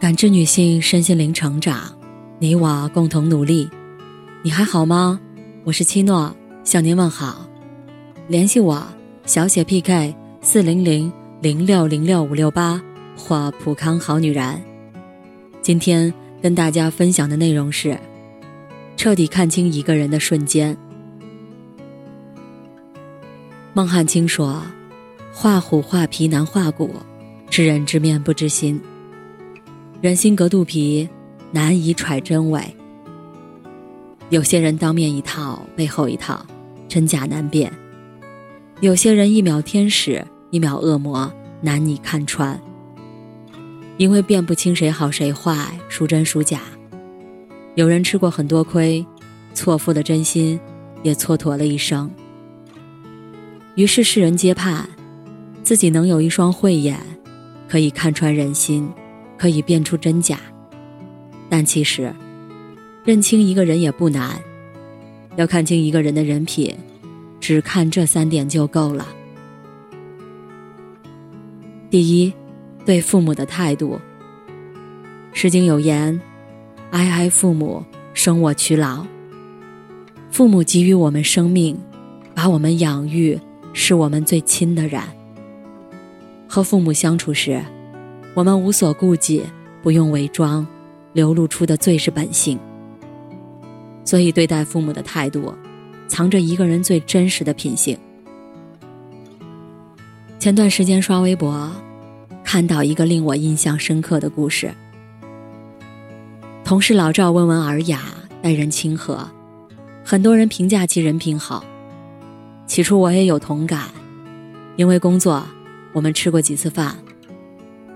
感知女性身心灵成长，你我共同努力。你还好吗？我是七诺，向您问好。联系我小写 PK 四零零零六零六五六八或普康好女人。今天跟大家分享的内容是：彻底看清一个人的瞬间。孟汉卿说：“画虎画皮难画骨，知人知面不知心。人心隔肚皮，难以揣真伪。有些人当面一套，背后一套，真假难辨；有些人一秒天使，一秒恶魔，难以看穿。因为辨不清谁好谁坏，孰真孰假。有人吃过很多亏，错付了真心，也蹉跎了一生。”于是世人皆盼，自己能有一双慧眼，可以看穿人心，可以辨出真假。但其实，认清一个人也不难，要看清一个人的人品，只看这三点就够了。第一，对父母的态度。《诗经》有言：“哀哀父母，生我劬劳。”父母给予我们生命，把我们养育。是我们最亲的人。和父母相处时，我们无所顾忌，不用伪装，流露出的最是本性。所以，对待父母的态度，藏着一个人最真实的品性。前段时间刷微博，看到一个令我印象深刻的故事。同事老赵温文尔雅，待人亲和，很多人评价其人品好。起初我也有同感，因为工作，我们吃过几次饭。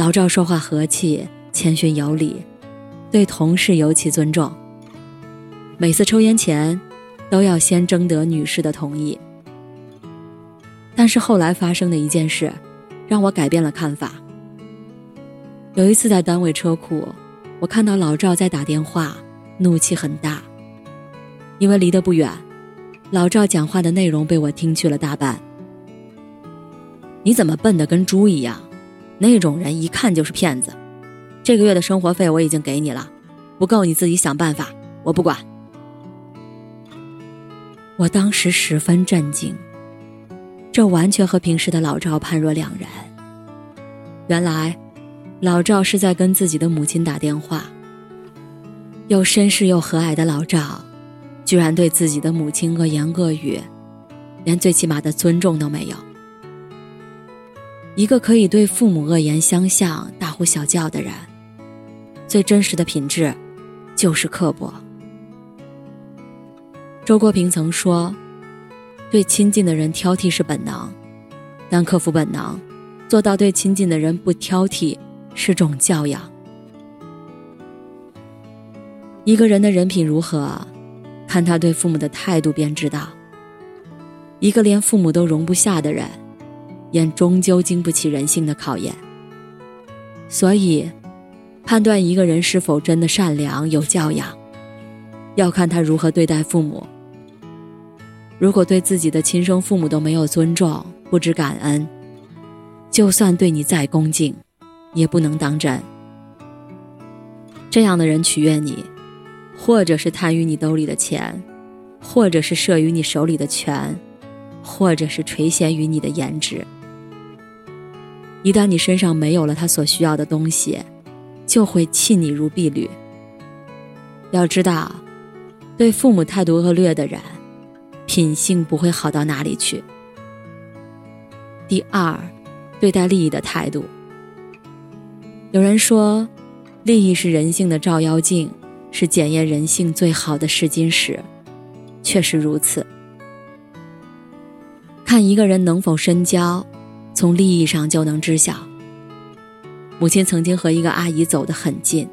老赵说话和气，谦逊有礼，对同事尤其尊重。每次抽烟前，都要先征得女士的同意。但是后来发生的一件事，让我改变了看法。有一次在单位车库，我看到老赵在打电话，怒气很大，因为离得不远。老赵讲话的内容被我听去了大半。你怎么笨的跟猪一样？那种人一看就是骗子。这个月的生活费我已经给你了，不够你自己想办法，我不管。我当时十分震惊，这完全和平时的老赵判若两人。原来，老赵是在跟自己的母亲打电话。又绅士又和蔼的老赵。居然对自己的母亲恶言恶语，连最起码的尊重都没有。一个可以对父母恶言相向、大呼小叫的人，最真实的品质就是刻薄。周国平曾说：“对亲近的人挑剔是本能，但克服本能，做到对亲近的人不挑剔，是种教养。”一个人的人品如何？看他对父母的态度便知道。一个连父母都容不下的人，也终究经不起人性的考验。所以，判断一个人是否真的善良有教养，要看他如何对待父母。如果对自己的亲生父母都没有尊重，不知感恩，就算对你再恭敬，也不能当真。这样的人取悦你。或者是贪于你兜里的钱，或者是慑于你手里的权，或者是垂涎于你的颜值。一旦你身上没有了他所需要的东西，就会弃你如敝履。要知道，对父母态度恶劣的人，品性不会好到哪里去。第二，对待利益的态度。有人说，利益是人性的照妖镜。是检验人性最好的试金石，确实如此。看一个人能否深交，从利益上就能知晓。母亲曾经和一个阿姨走得很近，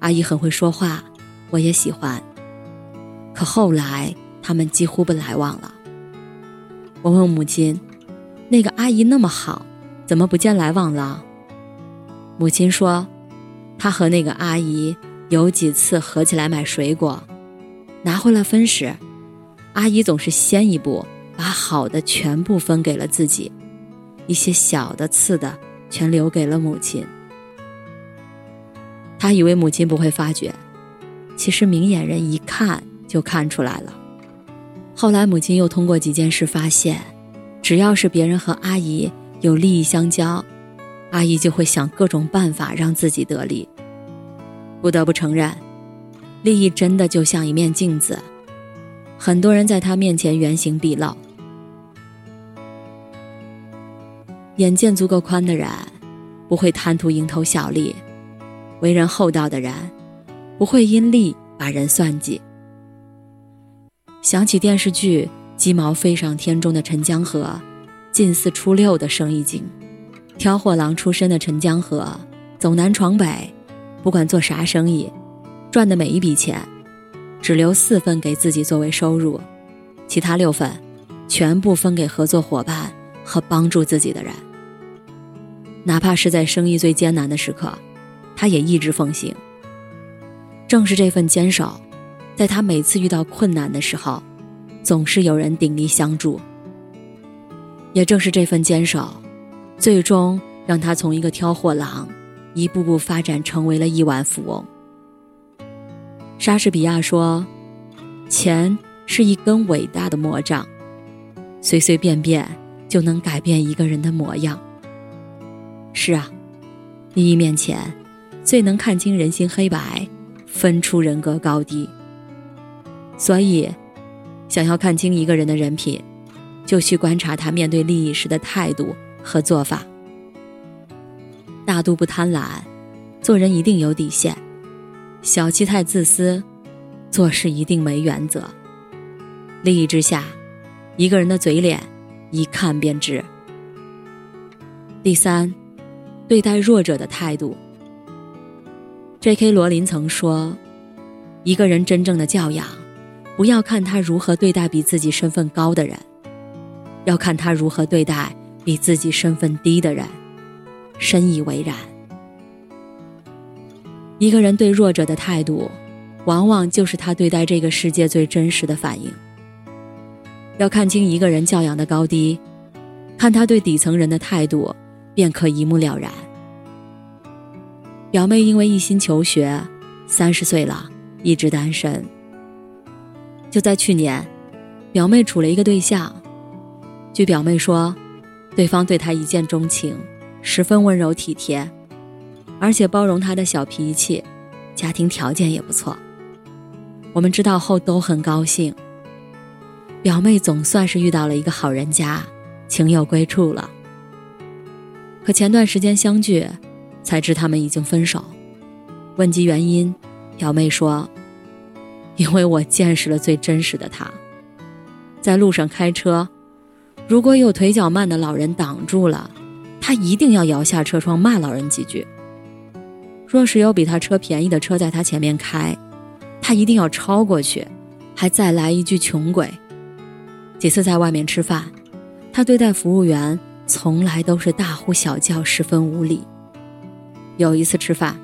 阿姨很会说话，我也喜欢。可后来他们几乎不来往了。我问母亲：“那个阿姨那么好，怎么不见来往了？”母亲说：“她和那个阿姨。”有几次合起来买水果，拿回来分时，阿姨总是先一步把好的全部分给了自己，一些小的、次的全留给了母亲。他以为母亲不会发觉，其实明眼人一看就看出来了。后来母亲又通过几件事发现，只要是别人和阿姨有利益相交，阿姨就会想各种办法让自己得利。不得不承认，利益真的就像一面镜子，很多人在他面前原形毕露。眼见足够宽的人，不会贪图蝇头小利。为人厚道的人，不会因利把人算计。想起电视剧《鸡毛飞上天》中的陈江河，近似初六的生意经，挑货郎出身的陈江河，走南闯北，不管做啥生意，赚的每一笔钱，只留四份给自己作为收入，其他六份，全部分给合作伙伴和帮助自己的人。哪怕是在生意最艰难的时刻。他也一直奉行。正是这份坚守，在他每次遇到困难的时候，总是有人鼎力相助。也正是这份坚守，最终让他从一个挑货郎，一步步发展成为了亿万富翁。莎士比亚说：“钱是一根伟大的魔杖，随随便便就能改变一个人的模样。”是啊，利益面前。最能看清人心黑白，分出人格高低。所以，想要看清一个人的人品，就去观察他面对利益时的态度和做法。大度不贪婪，做人一定有底线；小气太自私，做事一定没原则。利益之下，一个人的嘴脸一看便知。第三，对待弱者的态度。J.K. 罗琳曾说：“一个人真正的教养，不要看他如何对待比自己身份高的人，要看他如何对待比自己身份低的人。”深以为然。一个人对弱者的态度，往往就是他对待这个世界最真实的反应。要看清一个人教养的高低，看他对底层人的态度，便可一目了然。表妹因为一心求学，三十岁了一直单身。就在去年，表妹处了一个对象。据表妹说，对方对她一见钟情，十分温柔体贴，而且包容她的小脾气，家庭条件也不错。我们知道后都很高兴。表妹总算是遇到了一个好人家，情有归处了。可前段时间相聚。才知他们已经分手。问及原因，表妹说：“因为我见识了最真实的他。在路上开车，如果有腿脚慢的老人挡住了，他一定要摇下车窗骂老人几句；若是有比他车便宜的车在他前面开，他一定要超过去，还再来一句‘穷鬼’。几次在外面吃饭，他对待服务员从来都是大呼小叫，十分无礼。”有一次吃饭，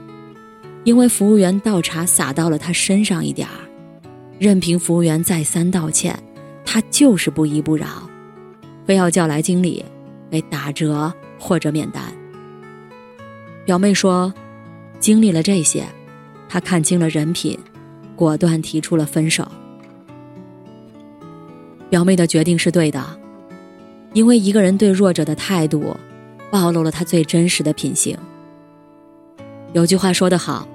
因为服务员倒茶洒到了他身上一点儿，任凭服务员再三道歉，他就是不依不饶，非要叫来经理给打折或者免单。表妹说，经历了这些，她看清了人品，果断提出了分手。表妹的决定是对的，因为一个人对弱者的态度，暴露了他最真实的品行。有句话说得好，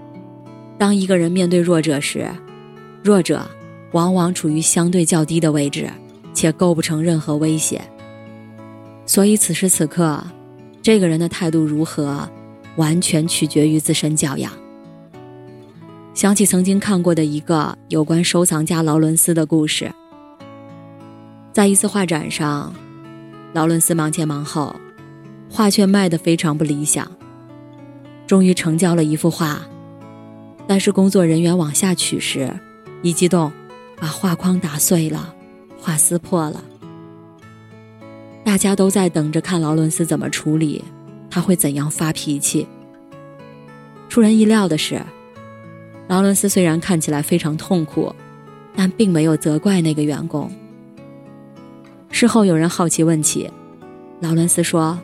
当一个人面对弱者时，弱者往往处于相对较低的位置，且构不成任何威胁。所以此时此刻，这个人的态度如何，完全取决于自身教养。想起曾经看过的一个有关收藏家劳伦斯的故事，在一次画展上，劳伦斯忙前忙后，画却卖得非常不理想。终于成交了一幅画，但是工作人员往下取时，一激动，把画框打碎了，画撕破了。大家都在等着看劳伦斯怎么处理，他会怎样发脾气。出人意料的是，劳伦斯虽然看起来非常痛苦，但并没有责怪那个员工。事后有人好奇问起，劳伦斯说：“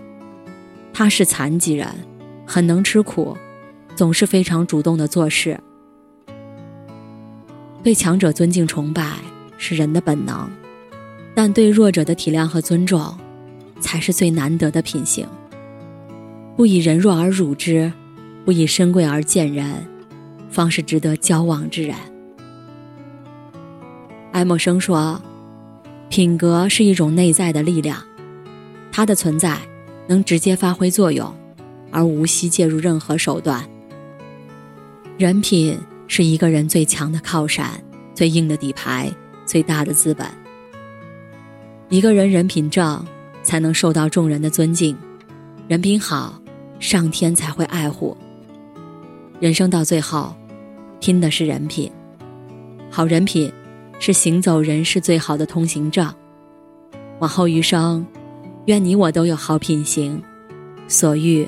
他是残疾人。”很能吃苦，总是非常主动的做事。对强者尊敬崇拜是人的本能，但对弱者的体谅和尊重，才是最难得的品行。不以人弱而辱之，不以身贵而贱人，方是值得交往之人。爱默生说：“品格是一种内在的力量，它的存在能直接发挥作用，而无需介入任何手段。人品是一个人最强的靠山，最硬的底牌，最大的资本。一个人人品正，才能受到众人的尊敬；人品好，上天才会爱护。人生到最后，拼的是人品，好人品。”是行走人世最好的通行证。往后余生，愿你我都有好品行，所遇